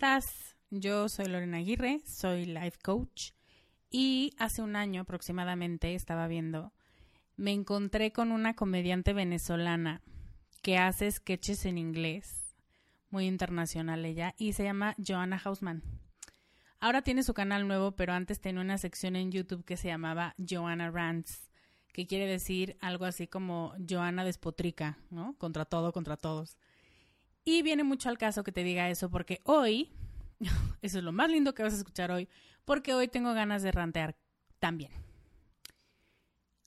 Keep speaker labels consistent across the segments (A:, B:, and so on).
A: Estás? Yo soy Lorena Aguirre, soy life coach y hace un año aproximadamente estaba viendo, me encontré con una comediante venezolana que hace sketches en inglés, muy internacional ella, y se llama Joanna Hausman. Ahora tiene su canal nuevo, pero antes tenía una sección en YouTube que se llamaba Joanna Rants, que quiere decir algo así como Joanna despotrica, ¿no? Contra todo, contra todos. Y viene mucho al caso que te diga eso porque hoy Eso es lo más lindo que vas a escuchar hoy, porque hoy tengo ganas de rantear también.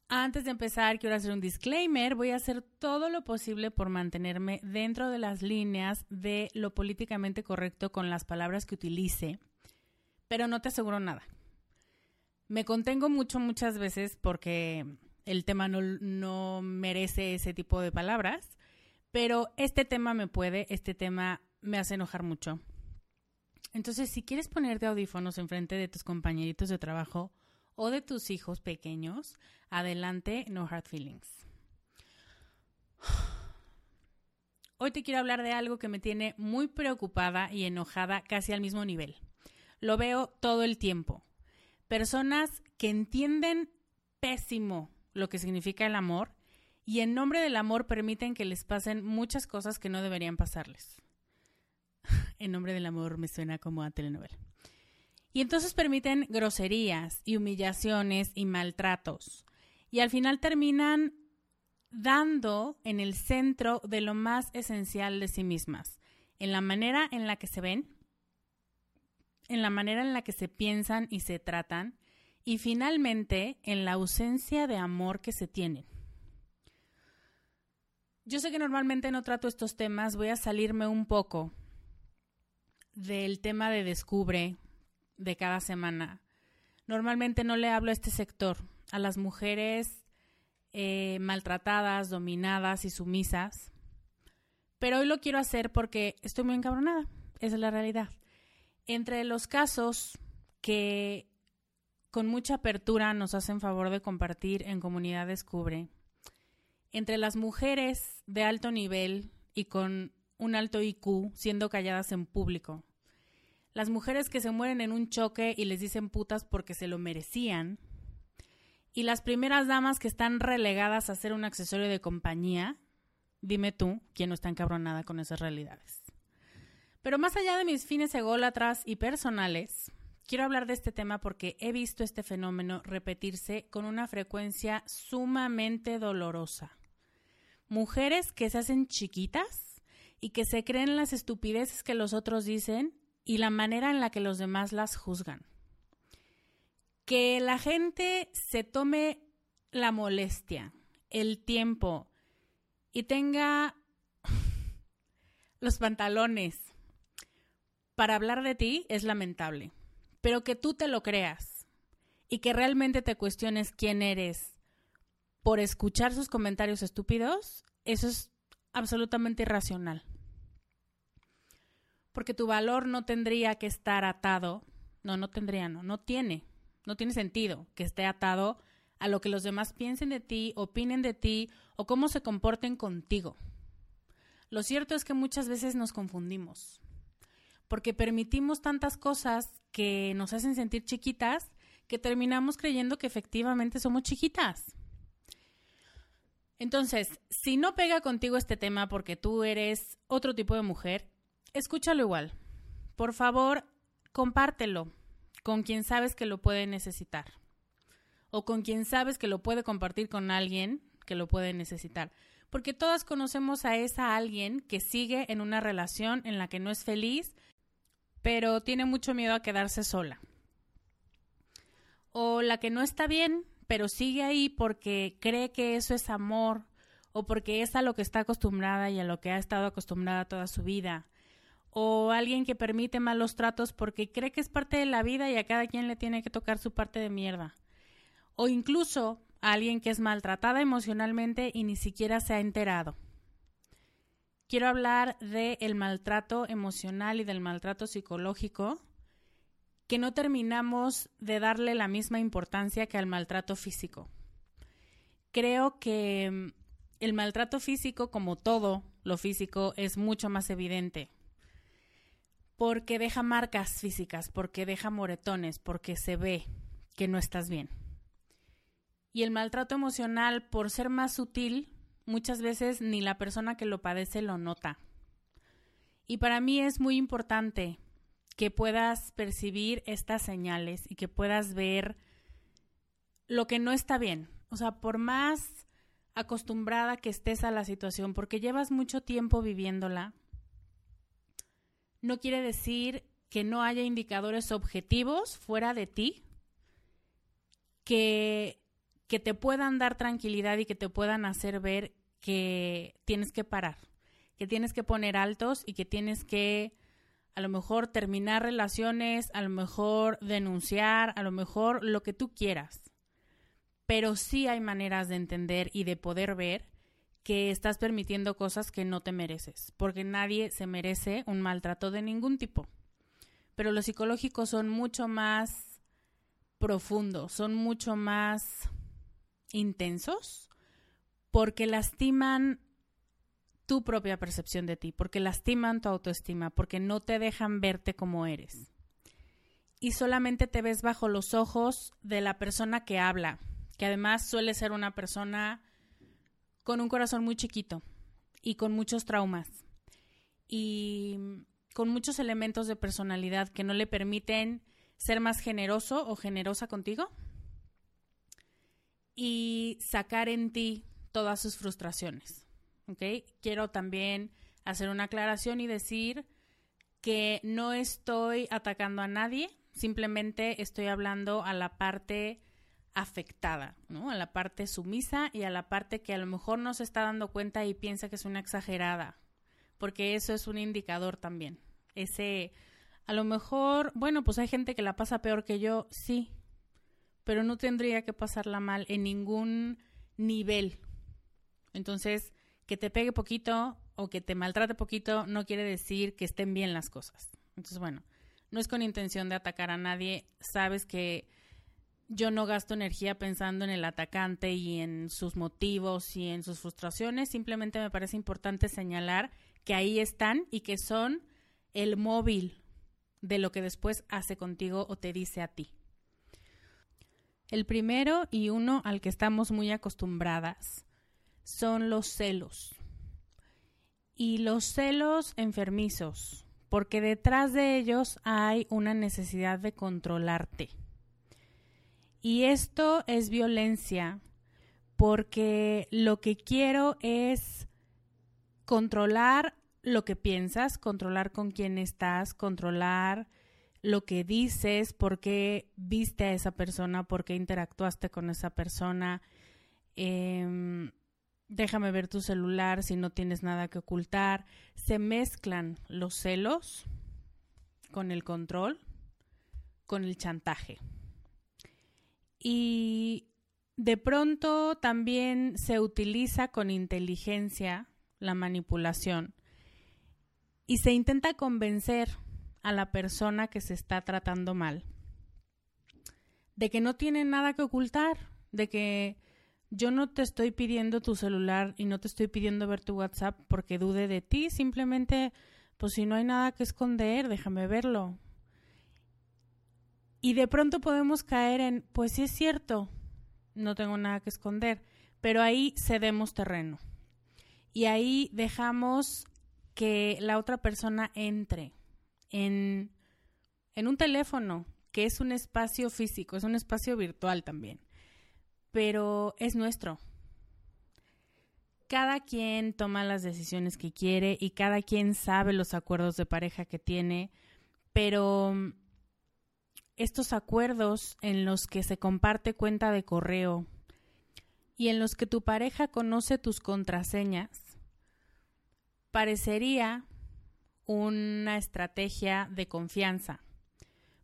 A: Antes de empezar, quiero hacer un disclaimer. Voy a hacer todo lo posible por mantenerme dentro de las líneas de lo políticamente correcto con las palabras que utilice, pero no te aseguro nada. Me contengo mucho muchas veces porque el tema no, no merece ese tipo de palabras, pero este tema me puede, este tema me hace enojar mucho entonces, si quieres ponerte audífonos enfrente de tus compañeritos de trabajo o de tus hijos pequeños, adelante, no hard feelings. Hoy te quiero hablar de algo que me tiene muy preocupada y enojada casi al mismo nivel. Lo veo todo el tiempo. Personas que entienden pésimo lo que significa el amor y en nombre del amor permiten que les pasen muchas cosas que no deberían pasarles. En nombre del amor me suena como a telenovela. Y entonces permiten groserías y humillaciones y maltratos. Y al final terminan dando en el centro de lo más esencial de sí mismas, en la manera en la que se ven, en la manera en la que se piensan y se tratan, y finalmente en la ausencia de amor que se tienen. Yo sé que normalmente no trato estos temas, voy a salirme un poco del tema de descubre de cada semana. Normalmente no le hablo a este sector, a las mujeres eh, maltratadas, dominadas y sumisas. Pero hoy lo quiero hacer porque estoy muy encabronada. Esa es la realidad. Entre los casos que con mucha apertura nos hacen favor de compartir en Comunidad Descubre, entre las mujeres de alto nivel y con un alto IQ siendo calladas en público, las mujeres que se mueren en un choque y les dicen putas porque se lo merecían, y las primeras damas que están relegadas a ser un accesorio de compañía, dime tú quién no está encabronada con esas realidades. Pero más allá de mis fines ególatras y personales, quiero hablar de este tema porque he visto este fenómeno repetirse con una frecuencia sumamente dolorosa. Mujeres que se hacen chiquitas y que se creen las estupideces que los otros dicen y la manera en la que los demás las juzgan. Que la gente se tome la molestia, el tiempo y tenga los pantalones para hablar de ti es lamentable, pero que tú te lo creas y que realmente te cuestiones quién eres por escuchar sus comentarios estúpidos, eso es absolutamente irracional. Porque tu valor no tendría que estar atado, no, no tendría, no, no tiene no tiene sentido que esté atado a lo que los demás piensen de ti, opinen de ti o cómo se comporten contigo. Lo cierto es que muchas veces nos confundimos, porque permitimos tantas cosas que nos hacen sentir chiquitas que terminamos creyendo que efectivamente somos chiquitas. Entonces, si no pega contigo este tema porque tú eres otro tipo de mujer, escúchalo igual. Por favor, compártelo con quien sabes que lo puede necesitar o con quien sabes que lo puede compartir con alguien que lo puede necesitar. Porque todas conocemos a esa alguien que sigue en una relación en la que no es feliz, pero tiene mucho miedo a quedarse sola. O la que no está bien, pero sigue ahí porque cree que eso es amor o porque es a lo que está acostumbrada y a lo que ha estado acostumbrada toda su vida o alguien que permite malos tratos porque cree que es parte de la vida y a cada quien le tiene que tocar su parte de mierda. O incluso a alguien que es maltratada emocionalmente y ni siquiera se ha enterado. Quiero hablar del maltrato emocional y del maltrato psicológico, que no terminamos de darle la misma importancia que al maltrato físico. Creo que mm, el maltrato físico, como todo lo físico, es mucho más evidente porque deja marcas físicas, porque deja moretones, porque se ve que no estás bien. Y el maltrato emocional, por ser más sutil, muchas veces ni la persona que lo padece lo nota. Y para mí es muy importante que puedas percibir estas señales y que puedas ver lo que no está bien. O sea, por más acostumbrada que estés a la situación, porque llevas mucho tiempo viviéndola, no quiere decir que no haya indicadores objetivos fuera de ti que, que te puedan dar tranquilidad y que te puedan hacer ver que tienes que parar, que tienes que poner altos y que tienes que a lo mejor terminar relaciones, a lo mejor denunciar, a lo mejor lo que tú quieras. Pero sí hay maneras de entender y de poder ver que estás permitiendo cosas que no te mereces, porque nadie se merece un maltrato de ningún tipo. Pero los psicológicos son mucho más profundos, son mucho más intensos, porque lastiman tu propia percepción de ti, porque lastiman tu autoestima, porque no te dejan verte como eres. Y solamente te ves bajo los ojos de la persona que habla, que además suele ser una persona con un corazón muy chiquito y con muchos traumas y con muchos elementos de personalidad que no le permiten ser más generoso o generosa contigo y sacar en ti todas sus frustraciones. Quiero también hacer una aclaración y decir que no estoy atacando a nadie, simplemente estoy hablando a la parte afectada, ¿no? A la parte sumisa y a la parte que a lo mejor no se está dando cuenta y piensa que es una exagerada, porque eso es un indicador también. Ese, a lo mejor, bueno, pues hay gente que la pasa peor que yo, sí, pero no tendría que pasarla mal en ningún nivel. Entonces, que te pegue poquito o que te maltrate poquito no quiere decir que estén bien las cosas. Entonces, bueno, no es con intención de atacar a nadie. Sabes que yo no gasto energía pensando en el atacante y en sus motivos y en sus frustraciones. Simplemente me parece importante señalar que ahí están y que son el móvil de lo que después hace contigo o te dice a ti. El primero y uno al que estamos muy acostumbradas son los celos. Y los celos enfermizos, porque detrás de ellos hay una necesidad de controlarte. Y esto es violencia porque lo que quiero es controlar lo que piensas, controlar con quién estás, controlar lo que dices, por qué viste a esa persona, por qué interactuaste con esa persona. Em, déjame ver tu celular si no tienes nada que ocultar. Se mezclan los celos con el control, con el chantaje. Y de pronto también se utiliza con inteligencia la manipulación y se intenta convencer a la persona que se está tratando mal de que no tiene nada que ocultar, de que yo no te estoy pidiendo tu celular y no te estoy pidiendo ver tu WhatsApp porque dude de ti, simplemente, pues si no hay nada que esconder, déjame verlo. Y de pronto podemos caer en, pues sí es cierto, no tengo nada que esconder, pero ahí cedemos terreno. Y ahí dejamos que la otra persona entre en, en un teléfono, que es un espacio físico, es un espacio virtual también, pero es nuestro. Cada quien toma las decisiones que quiere y cada quien sabe los acuerdos de pareja que tiene, pero estos acuerdos en los que se comparte cuenta de correo y en los que tu pareja conoce tus contraseñas, parecería una estrategia de confianza,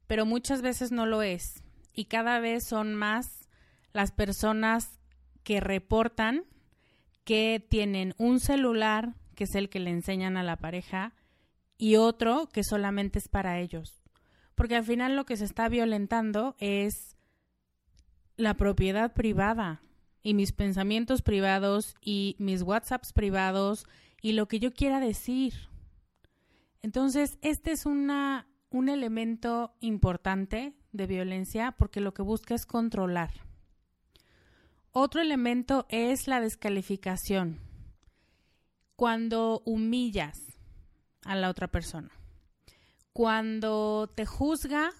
A: pero muchas veces no lo es y cada vez son más las personas que reportan que tienen un celular, que es el que le enseñan a la pareja, y otro que solamente es para ellos porque al final lo que se está violentando es la propiedad privada y mis pensamientos privados y mis WhatsApps privados y lo que yo quiera decir. Entonces, este es una, un elemento importante de violencia porque lo que busca es controlar. Otro elemento es la descalificación. Cuando humillas a la otra persona cuando te juzga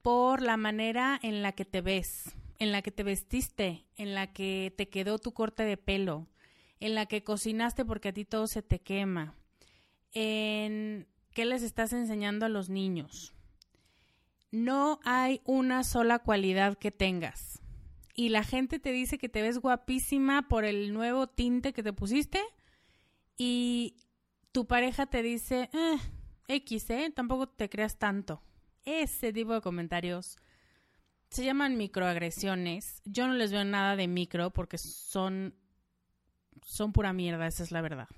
A: por la manera en la que te ves, en la que te vestiste, en la que te quedó tu corte de pelo, en la que cocinaste porque a ti todo se te quema, en qué les estás enseñando a los niños. No hay una sola cualidad que tengas. Y la gente te dice que te ves guapísima por el nuevo tinte que te pusiste y tu pareja te dice, eh, X, ¿eh? Tampoco te creas tanto. Ese tipo de comentarios se llaman microagresiones. Yo no les veo nada de micro porque son son pura mierda, esa es la verdad.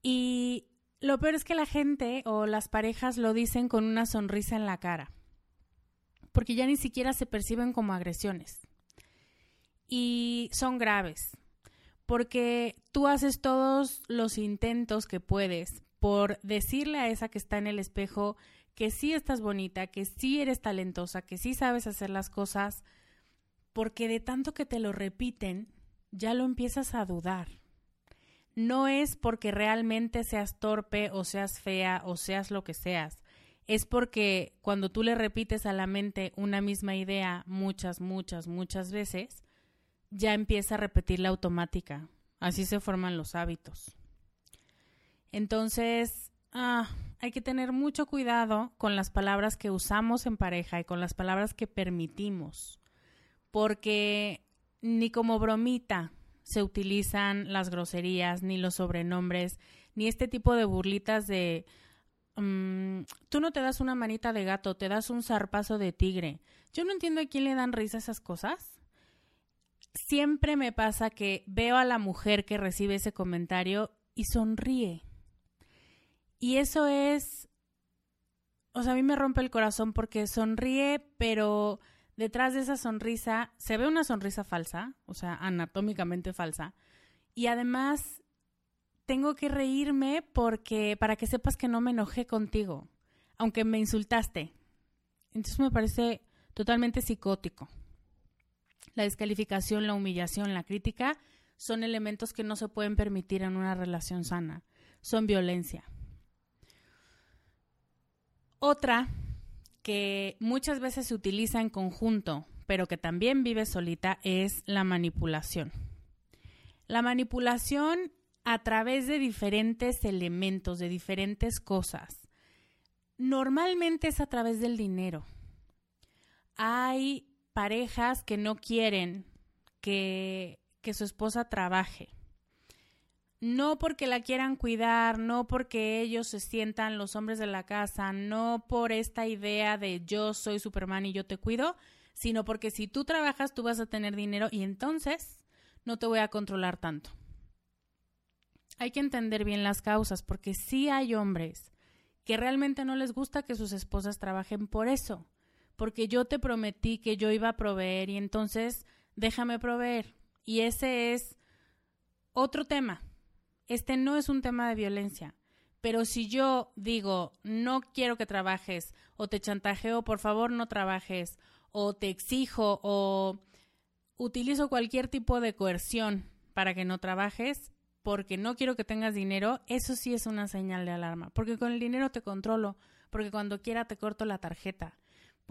A: Y lo peor es que la gente o las parejas lo dicen con una sonrisa en la cara, porque ya ni siquiera se perciben como agresiones. Y son graves, porque tú haces todos los intentos que puedes por decirle a esa que está en el espejo que sí estás bonita, que sí eres talentosa, que sí sabes hacer las cosas, porque de tanto que te lo repiten, ya lo empiezas a dudar. No es porque realmente seas torpe o seas fea o seas lo que seas, es porque cuando tú le repites a la mente una misma idea muchas, muchas, muchas veces, ya empieza a repetir la automática. Así se forman los hábitos. Entonces, ah, hay que tener mucho cuidado con las palabras que usamos en pareja y con las palabras que permitimos, porque ni como bromita se utilizan las groserías, ni los sobrenombres, ni este tipo de burlitas de mm, tú no te das una manita de gato, te das un zarpazo de tigre. Yo no entiendo a quién le dan risa esas cosas. Siempre me pasa que veo a la mujer que recibe ese comentario y sonríe. Y eso es, o sea, a mí me rompe el corazón porque sonríe, pero detrás de esa sonrisa se ve una sonrisa falsa, o sea, anatómicamente falsa. Y además tengo que reírme porque para que sepas que no me enojé contigo, aunque me insultaste. Entonces me parece totalmente psicótico. La descalificación, la humillación, la crítica son elementos que no se pueden permitir en una relación sana. Son violencia. Otra que muchas veces se utiliza en conjunto, pero que también vive solita, es la manipulación. La manipulación a través de diferentes elementos, de diferentes cosas. Normalmente es a través del dinero. Hay parejas que no quieren que, que su esposa trabaje. No porque la quieran cuidar, no porque ellos se sientan los hombres de la casa, no por esta idea de yo soy Superman y yo te cuido, sino porque si tú trabajas tú vas a tener dinero y entonces no te voy a controlar tanto. Hay que entender bien las causas porque sí hay hombres que realmente no les gusta que sus esposas trabajen por eso porque yo te prometí que yo iba a proveer y entonces déjame proveer. Y ese es otro tema. Este no es un tema de violencia. Pero si yo digo, no quiero que trabajes, o te chantajeo, por favor no trabajes, o te exijo, o utilizo cualquier tipo de coerción para que no trabajes, porque no quiero que tengas dinero, eso sí es una señal de alarma, porque con el dinero te controlo, porque cuando quiera te corto la tarjeta,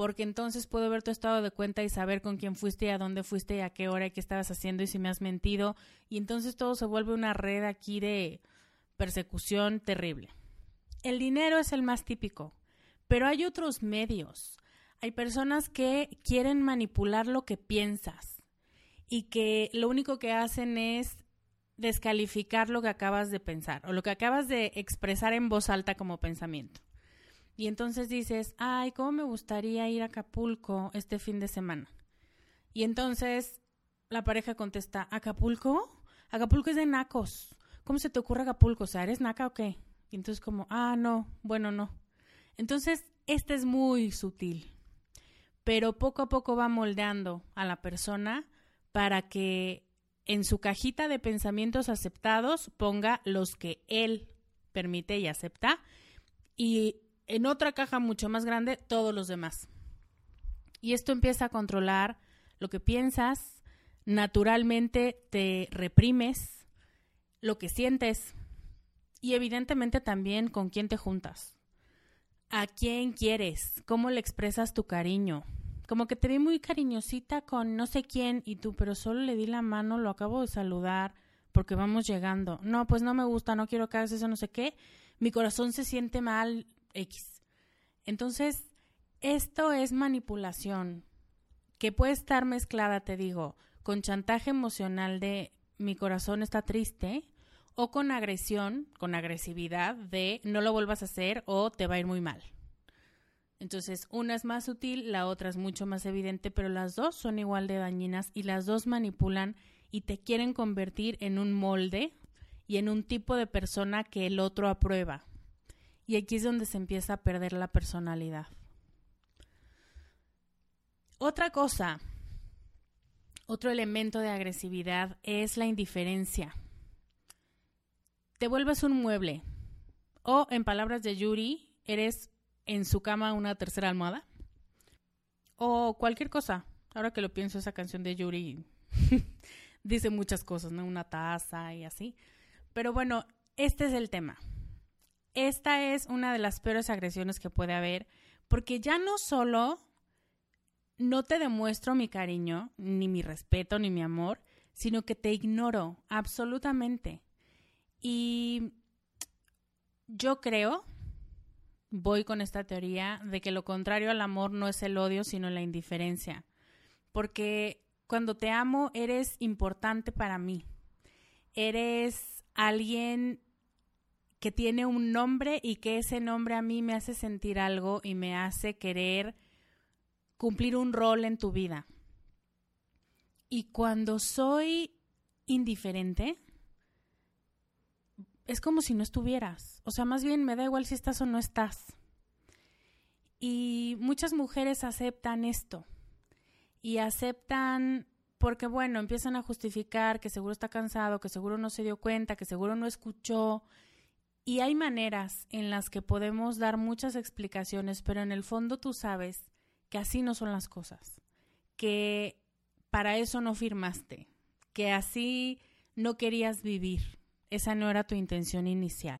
A: porque entonces puedo ver tu estado de cuenta y saber con quién fuiste y a dónde fuiste y a qué hora y qué estabas haciendo y si me has mentido. Y entonces todo se vuelve una red aquí de persecución terrible. El dinero es el más típico, pero hay otros medios. Hay personas que quieren manipular lo que piensas y que lo único que hacen es descalificar lo que acabas de pensar o lo que acabas de expresar en voz alta como pensamiento. Y entonces dices, ay, ¿cómo me gustaría ir a Acapulco este fin de semana? Y entonces la pareja contesta, ¿Acapulco? Acapulco es de nacos. ¿Cómo se te ocurre Acapulco? O sea, ¿eres naca o qué? Y entonces como, ah, no, bueno, no. Entonces, este es muy sutil, pero poco a poco va moldeando a la persona para que en su cajita de pensamientos aceptados ponga los que él permite y acepta y en otra caja mucho más grande todos los demás. Y esto empieza a controlar lo que piensas, naturalmente te reprimes, lo que sientes y evidentemente también con quién te juntas, a quién quieres, cómo le expresas tu cariño. Como que te vi muy cariñosita con no sé quién y tú, pero solo le di la mano, lo acabo de saludar porque vamos llegando. No, pues no me gusta, no quiero que hagas eso, no sé qué. Mi corazón se siente mal, X. Entonces, esto es manipulación que puede estar mezclada, te digo, con chantaje emocional de mi corazón está triste o con agresión, con agresividad de no lo vuelvas a hacer o te va a ir muy mal. Entonces, una es más sutil, la otra es mucho más evidente, pero las dos son igual de dañinas y las dos manipulan y te quieren convertir en un molde y en un tipo de persona que el otro aprueba. Y aquí es donde se empieza a perder la personalidad. Otra cosa, otro elemento de agresividad es la indiferencia. Te vuelves un mueble o, en palabras de Yuri, eres en su cama una tercera almohada o cualquier cosa. Ahora que lo pienso, esa canción de Yuri dice muchas cosas, ¿no? Una taza y así. Pero bueno, este es el tema. Esta es una de las peores agresiones que puede haber, porque ya no solo no te demuestro mi cariño, ni mi respeto, ni mi amor, sino que te ignoro absolutamente. Y yo creo, voy con esta teoría, de que lo contrario al amor no es el odio, sino la indiferencia. Porque cuando te amo, eres importante para mí. Eres alguien que tiene un nombre y que ese nombre a mí me hace sentir algo y me hace querer cumplir un rol en tu vida. Y cuando soy indiferente, es como si no estuvieras. O sea, más bien me da igual si estás o no estás. Y muchas mujeres aceptan esto. Y aceptan porque, bueno, empiezan a justificar que seguro está cansado, que seguro no se dio cuenta, que seguro no escuchó. Y hay maneras en las que podemos dar muchas explicaciones, pero en el fondo tú sabes que así no son las cosas, que para eso no firmaste, que así no querías vivir. Esa no era tu intención inicial.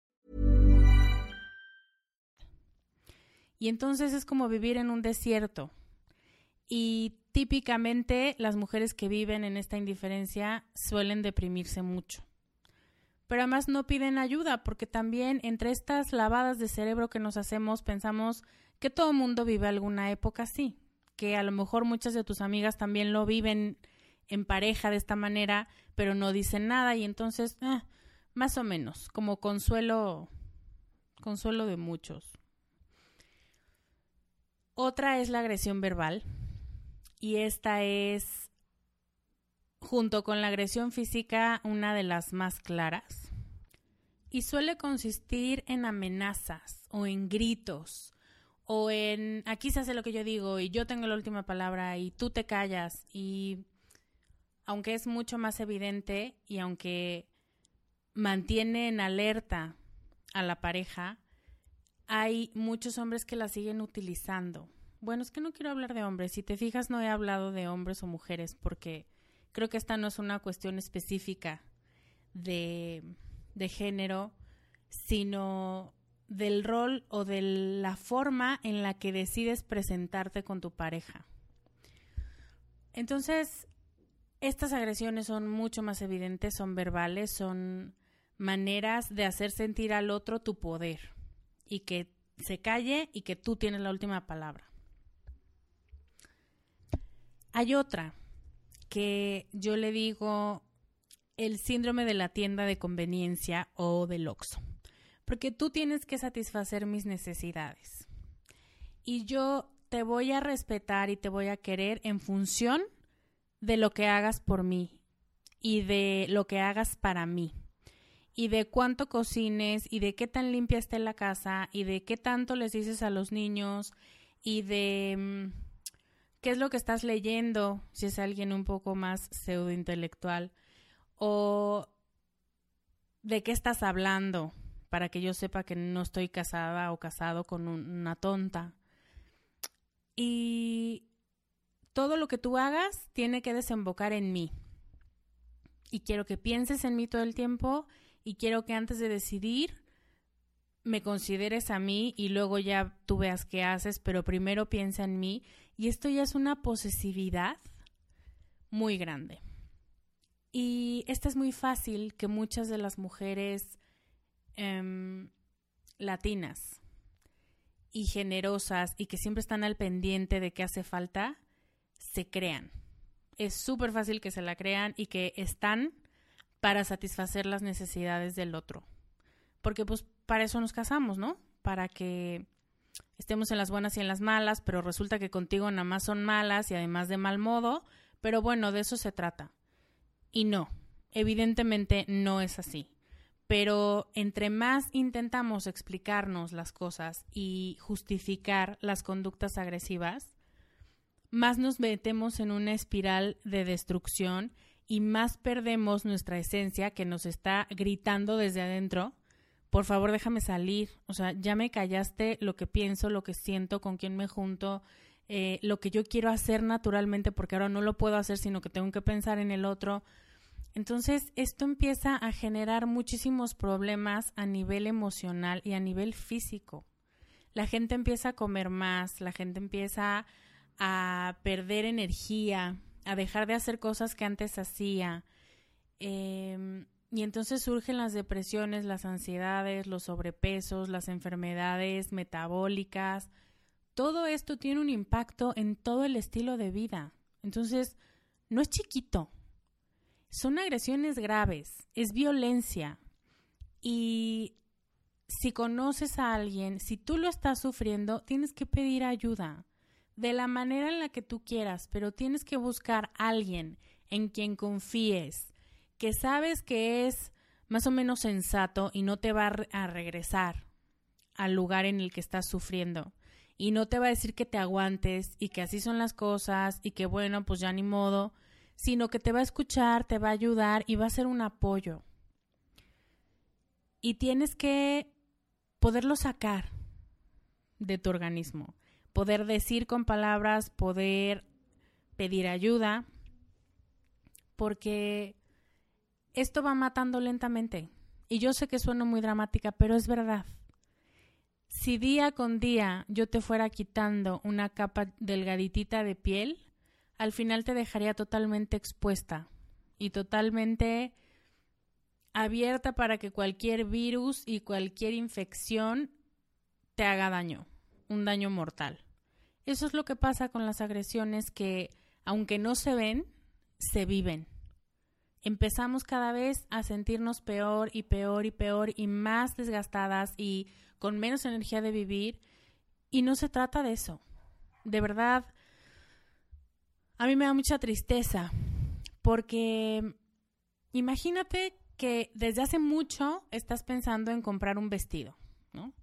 A: Y entonces es como vivir en un desierto. Y típicamente las mujeres que viven en esta indiferencia suelen deprimirse mucho. Pero además no piden ayuda porque también entre estas lavadas de cerebro que nos hacemos pensamos que todo mundo vive alguna época así, que a lo mejor muchas de tus amigas también lo viven en pareja de esta manera, pero no dicen nada y entonces, eh, más o menos, como consuelo, consuelo de muchos. Otra es la agresión verbal y esta es, junto con la agresión física, una de las más claras. Y suele consistir en amenazas o en gritos o en aquí se hace lo que yo digo y yo tengo la última palabra y tú te callas y aunque es mucho más evidente y aunque mantiene en alerta a la pareja, hay muchos hombres que la siguen utilizando. Bueno, es que no quiero hablar de hombres. Si te fijas, no he hablado de hombres o mujeres porque creo que esta no es una cuestión específica de, de género, sino del rol o de la forma en la que decides presentarte con tu pareja. Entonces, estas agresiones son mucho más evidentes, son verbales, son maneras de hacer sentir al otro tu poder y que se calle y que tú tienes la última palabra. Hay otra que yo le digo el síndrome de la tienda de conveniencia o del OXO porque tú tienes que satisfacer mis necesidades. Y yo te voy a respetar y te voy a querer en función de lo que hagas por mí y de lo que hagas para mí y de cuánto cocines y de qué tan limpia esté la casa y de qué tanto les dices a los niños y de mm, qué es lo que estás leyendo si es alguien un poco más pseudo intelectual o de qué estás hablando para que yo sepa que no estoy casada o casado con una tonta. Y todo lo que tú hagas tiene que desembocar en mí. Y quiero que pienses en mí todo el tiempo y quiero que antes de decidir me consideres a mí y luego ya tú veas qué haces, pero primero piensa en mí. Y esto ya es una posesividad muy grande. Y esta es muy fácil que muchas de las mujeres Em, latinas y generosas y que siempre están al pendiente de qué hace falta, se crean. Es súper fácil que se la crean y que están para satisfacer las necesidades del otro. Porque pues para eso nos casamos, ¿no? Para que estemos en las buenas y en las malas, pero resulta que contigo nada más son malas y además de mal modo, pero bueno, de eso se trata. Y no, evidentemente no es así pero entre más intentamos explicarnos las cosas y justificar las conductas agresivas, más nos metemos en una espiral de destrucción y más perdemos nuestra esencia que nos está gritando desde adentro. Por favor, déjame salir. O sea, ya me callaste lo que pienso, lo que siento, con quién me junto, eh, lo que yo quiero hacer naturalmente, porque ahora no lo puedo hacer, sino que tengo que pensar en el otro. Entonces, esto empieza a generar muchísimos problemas a nivel emocional y a nivel físico. La gente empieza a comer más, la gente empieza a perder energía, a dejar de hacer cosas que antes hacía. Em, y entonces surgen las depresiones, las ansiedades, los sobrepesos, las enfermedades metabólicas. Todo esto tiene un impacto en todo el estilo de vida. Entonces, no es chiquito. Son agresiones graves, es violencia. Y si conoces a alguien, si tú lo estás sufriendo, tienes que pedir ayuda de la manera en la que tú quieras, pero tienes que buscar a alguien en quien confíes, que sabes que es más o menos sensato y no te va a regresar al lugar en el que estás sufriendo. Y no te va a decir que te aguantes y que así son las cosas y que bueno, pues ya ni modo, sino que te va a escuchar, te va a ayudar y va a ser un apoyo. Y tienes que poderlo sacar de tu organismo poder decir con palabras, poder pedir ayuda, porque esto va matando lentamente. Y yo sé que suena muy dramática, pero es verdad. Si día con día yo te fuera quitando una capa delgaditita de piel, al final te dejaría totalmente expuesta y totalmente abierta para que cualquier virus y cualquier infección te haga daño un daño mortal. Eso es lo que pasa con las agresiones que, aunque no se ven, se viven. Empezamos cada vez a sentirnos peor y peor y peor y más desgastadas y con menos energía de vivir. Y no se trata de eso. De verdad, a mí me da mucha tristeza porque imagínate que desde hace mucho estás pensando en comprar un vestido, ¿no?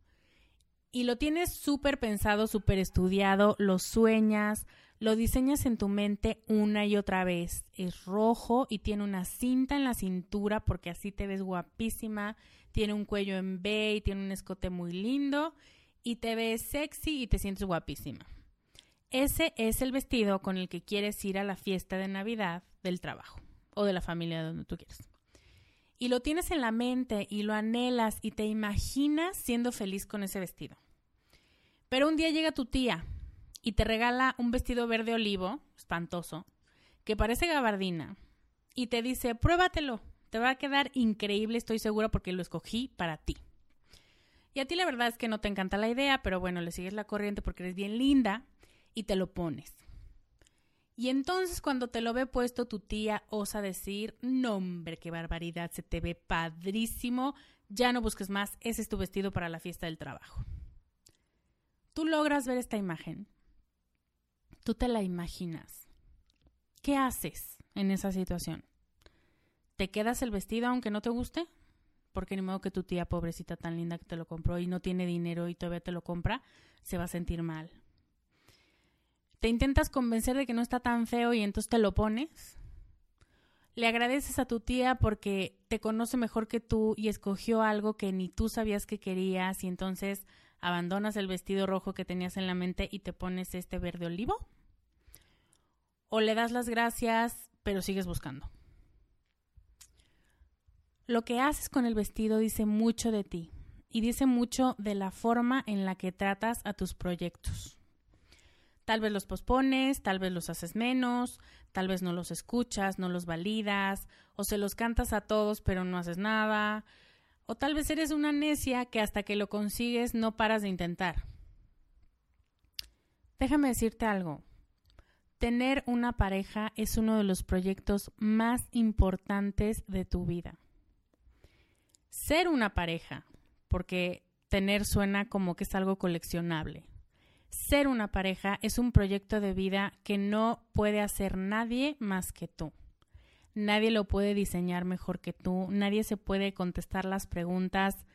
A: Y lo tienes súper pensado, súper estudiado, lo sueñas, lo diseñas en tu mente una y otra vez. Es rojo y tiene una cinta en la cintura porque así te ves guapísima, tiene un cuello en B y tiene un escote muy lindo y te ves sexy y te sientes guapísima. Ese es el vestido con el que quieres ir a la fiesta de Navidad del trabajo o de la familia donde tú quieras. Y lo tienes en la mente y lo anhelas y te imaginas siendo feliz con ese vestido. Pero un día llega tu tía y te regala un vestido verde olivo, espantoso, que parece gabardina, y te dice, pruébatelo, te va a quedar increíble, estoy segura, porque lo escogí para ti. Y a ti la verdad es que no te encanta la idea, pero bueno, le sigues la corriente porque eres bien linda y te lo pones. Y entonces cuando te lo ve puesto, tu tía osa decir, no hombre, qué barbaridad, se te ve padrísimo, ya no busques más, ese es tu vestido para la fiesta del trabajo tú logras ver esta imagen, tú te la imaginas. ¿Qué haces en esa situación? ¿Te quedas el vestido aunque no te guste? Porque ni modo que tu tía pobrecita tan linda que te lo compró y no tiene dinero y todavía te lo compra, se va a sentir mal. ¿Te intentas convencer de que no está tan feo y entonces te lo pones? Le agradeces a tu tía porque te conoce mejor que tú y escogió algo que ni tú sabías que querías y entonces abandonas el vestido rojo que tenías en la mente y te pones este verde olivo? ¿O le das las gracias pero sigues buscando? Lo que haces con el vestido dice mucho de ti y dice mucho de la forma en la que tratas a tus proyectos. Tal vez los pospones, tal vez los haces menos, tal vez no los escuchas, no los validas, o se los cantas a todos pero no haces nada, o tal vez eres una necia que hasta que lo consigues no paras de intentar. Déjame decirte algo. Tener una pareja es uno de los proyectos más importantes de tu vida. Ser una pareja, porque tener suena como que es algo coleccionable. Ser una pareja es un proyecto de vida que no puede hacer nadie más que tú. Nadie lo puede diseñar mejor que tú, nadie se puede contestar las preguntas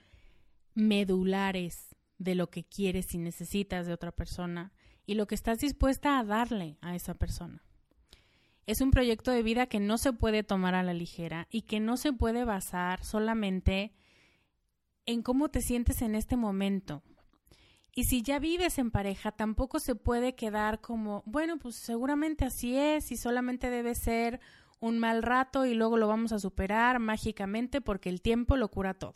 A: medulares de lo que quieres y necesitas de otra persona y lo que estás dispuesta a darle a esa persona. Es un proyecto de vida que no se puede tomar a la ligera y que no se puede basar solamente en cómo te sientes en este momento. Y si ya vives en pareja, tampoco se puede quedar como, bueno, pues seguramente así es y solamente debe ser un mal rato y luego lo vamos a superar mágicamente porque el tiempo lo cura todo.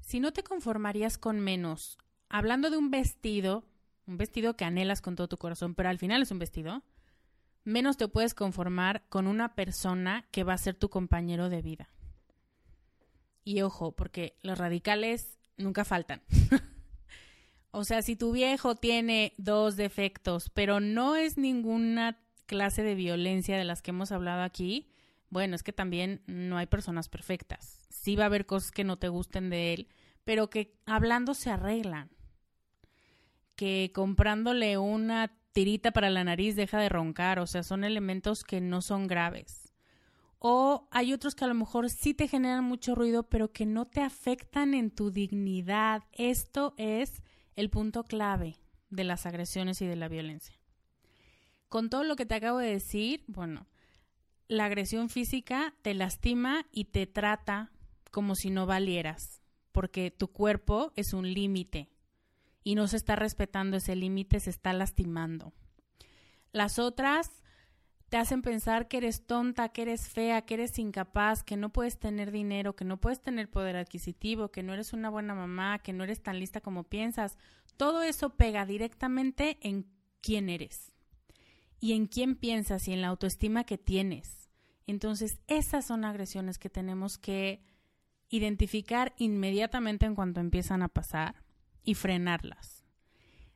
A: Si no te conformarías con menos, hablando de un vestido, un vestido que anhelas con todo tu corazón, pero al final es un vestido, menos te puedes conformar con una persona que va a ser tu compañero de vida. Y ojo, porque los radicales nunca faltan. o sea, si tu viejo tiene dos defectos, pero no es ninguna clase de violencia de las que hemos hablado aquí, bueno, es que también no hay personas perfectas. Sí va a haber cosas que no te gusten de él, pero que hablando se arreglan. Que comprándole una tirita para la nariz deja de roncar, o sea, son elementos que no son graves. O hay otros que a lo mejor sí te generan mucho ruido, pero que no te afectan en tu dignidad. Esto es el punto clave de las agresiones y de la violencia. Con todo lo que te acabo de decir, bueno, la agresión física te lastima y te trata como si no valieras, porque tu cuerpo es un límite y no se está respetando ese límite, se está lastimando. Las otras te hacen pensar que eres tonta, que eres fea, que eres incapaz, que no puedes tener dinero, que no puedes tener poder adquisitivo, que no eres una buena mamá, que no eres tan lista como piensas. Todo eso pega directamente en quién eres y en quién piensas y en la autoestima que tienes. Entonces, esas son agresiones que tenemos que identificar inmediatamente en cuanto empiezan a pasar y frenarlas.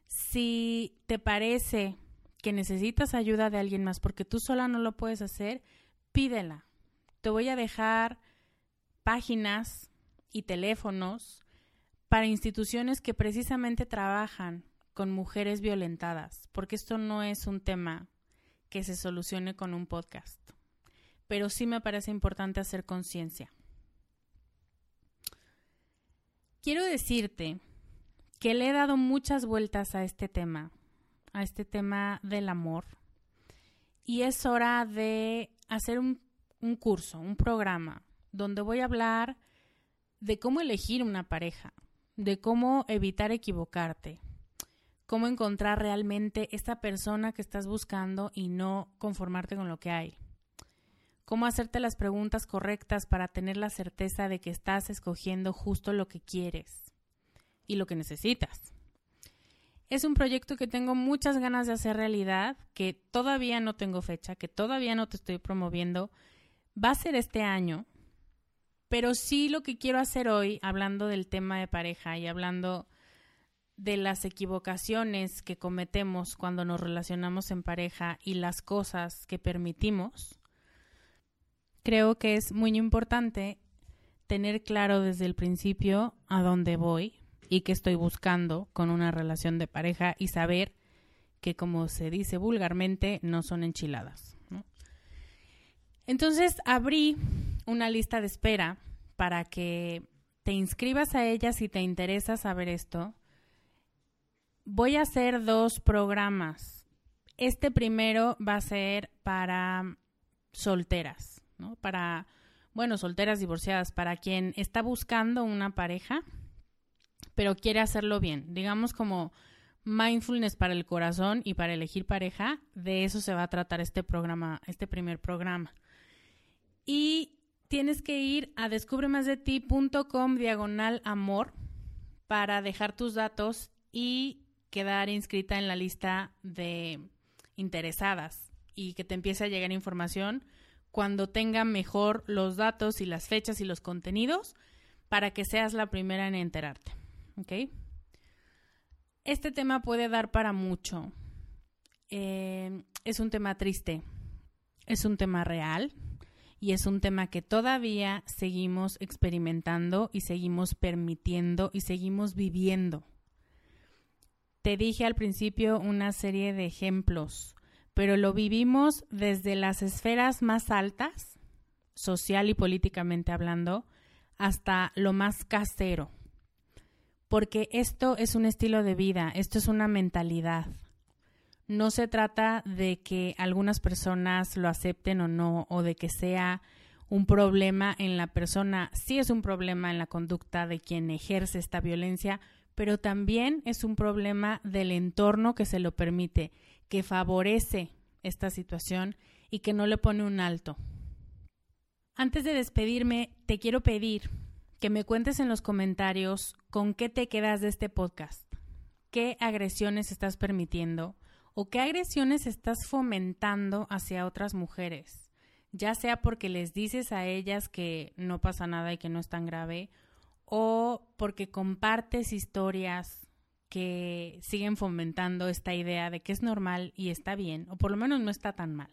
A: Si te parece que necesitas ayuda de alguien más porque tú sola no lo puedes hacer, pídela. Te voy a dejar páginas y teléfonos para instituciones que precisamente trabajan con mujeres violentadas, porque esto no es un tema que se solucione con un podcast, pero sí me parece importante hacer conciencia. Quiero decirte que le he dado muchas vueltas a este tema, a este tema del amor. Y es hora de hacer un, un, curso, un programa, donde voy a hablar de cómo elegir una pareja, de cómo evitar equivocarte, cómo encontrar realmente esta persona que estás buscando y no conformarte con lo que hay. Cómo hacerte las preguntas correctas para tener la certeza de que estás escogiendo justo lo que quieres y lo que necesitas. Es un proyecto que tengo muchas ganas de hacer realidad, que todavía no tengo fecha, que todavía no te estoy promoviendo. Va a ser este año, pero sí lo que quiero hacer hoy, hablando del tema de pareja y hablando de las equivocaciones que cometemos cuando nos relacionamos en pareja y las cosas que permitimos, creo que es muy importante tener claro desde el principio a dónde voy, y que estoy buscando con una relación de pareja y saber que, como se dice vulgarmente, no son enchiladas. Entonces abrí una lista de espera para que te inscribas a ella si te interesa saber esto. Voy a hacer dos programas. Este primero va a ser para solteras, ¿no? Para, bueno, solteras divorciadas, para quien está buscando una pareja pero quiere hacerlo bien. Digamos como mindfulness para el corazón y para elegir pareja, de eso se va a tratar este programa, este primer programa. Y tienes que ir a descubremasdeti.com diagonal amor para dejar tus datos y quedar inscrita en la lista de interesadas y que te empiece a llegar información cuando tenga mejor los datos y las fechas y los contenidos para que seas la primera en enterarte. Este tema puede dar para mucho. Eh, es un tema triste, es un tema real y es un tema que todavía seguimos experimentando y seguimos permitiendo y seguimos viviendo. Te dije al principio una serie de ejemplos, pero lo vivimos desde las esferas más altas, social y políticamente hablando, hasta lo más casero porque esto es un estilo de vida, esto es una mentalidad. No se trata de que algunas personas lo acepten o no, o de que sea un problema en la persona. Sí es un problema en la conducta de quien ejerce esta violencia, pero también es un problema del entorno que se lo permite, que favorece esta situación y que no le pone un alto. Antes de despedirme, te quiero pedir que me cuentes en los comentarios con qué te quedas de este podcast, qué agresiones estás permitiendo o qué agresiones estás fomentando hacia otras mujeres, ya sea porque les dices a ellas que no pasa nada y que no es tan grave, o porque compartes historias que siguen fomentando esta idea de que es normal y está bien, o por lo menos no está tan mal.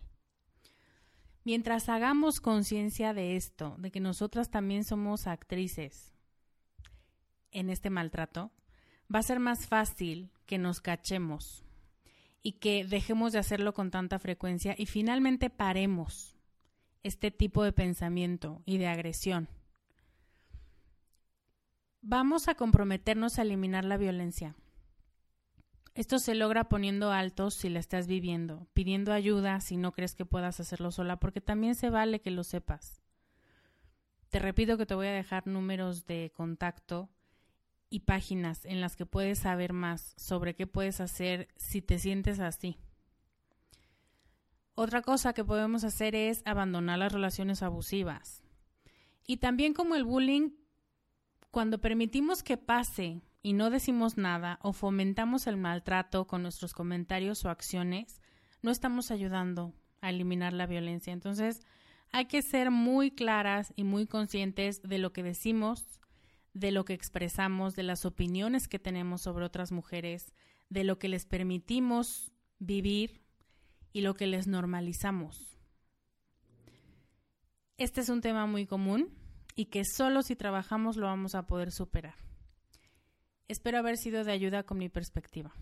A: Mientras hagamos conciencia de esto, de que nosotras también somos actrices en este maltrato, va a ser más fácil que nos cachemos y que dejemos de hacerlo con tanta frecuencia y finalmente paremos este tipo de pensamiento y de agresión. Vamos a comprometernos a eliminar la violencia. Esto se logra poniendo altos si la estás viviendo, pidiendo ayuda si no crees que puedas hacerlo sola, porque también se vale que lo sepas. Te repito que te voy a dejar números de contacto y páginas en las que puedes saber más sobre qué puedes hacer si te sientes así. Otra cosa que podemos hacer es abandonar las relaciones abusivas. Y también como el bullying, cuando permitimos que pase y no decimos nada o fomentamos el maltrato con nuestros comentarios o acciones, no estamos ayudando a eliminar la violencia. Entonces, hay que ser muy claras y muy conscientes de lo que decimos, de lo que expresamos, de las opiniones que tenemos sobre otras mujeres, de lo que les permitimos vivir y lo que les normalizamos. Este es un tema muy común y que solo si trabajamos lo vamos a poder superar. Espero haber sido de ayuda con mi perspectiva.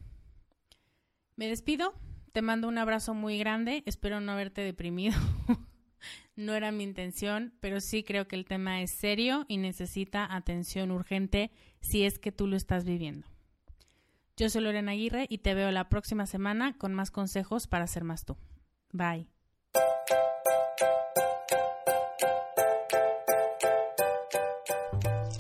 A: Me despido, te mando un abrazo muy grande, espero no haberte deprimido. no era mi intención, pero sí creo que el tema es serio y necesita atención urgente si es que tú lo estás viviendo. Yo soy Lorena Aguirre y te veo la próxima semana con más consejos para ser más tú. Bye.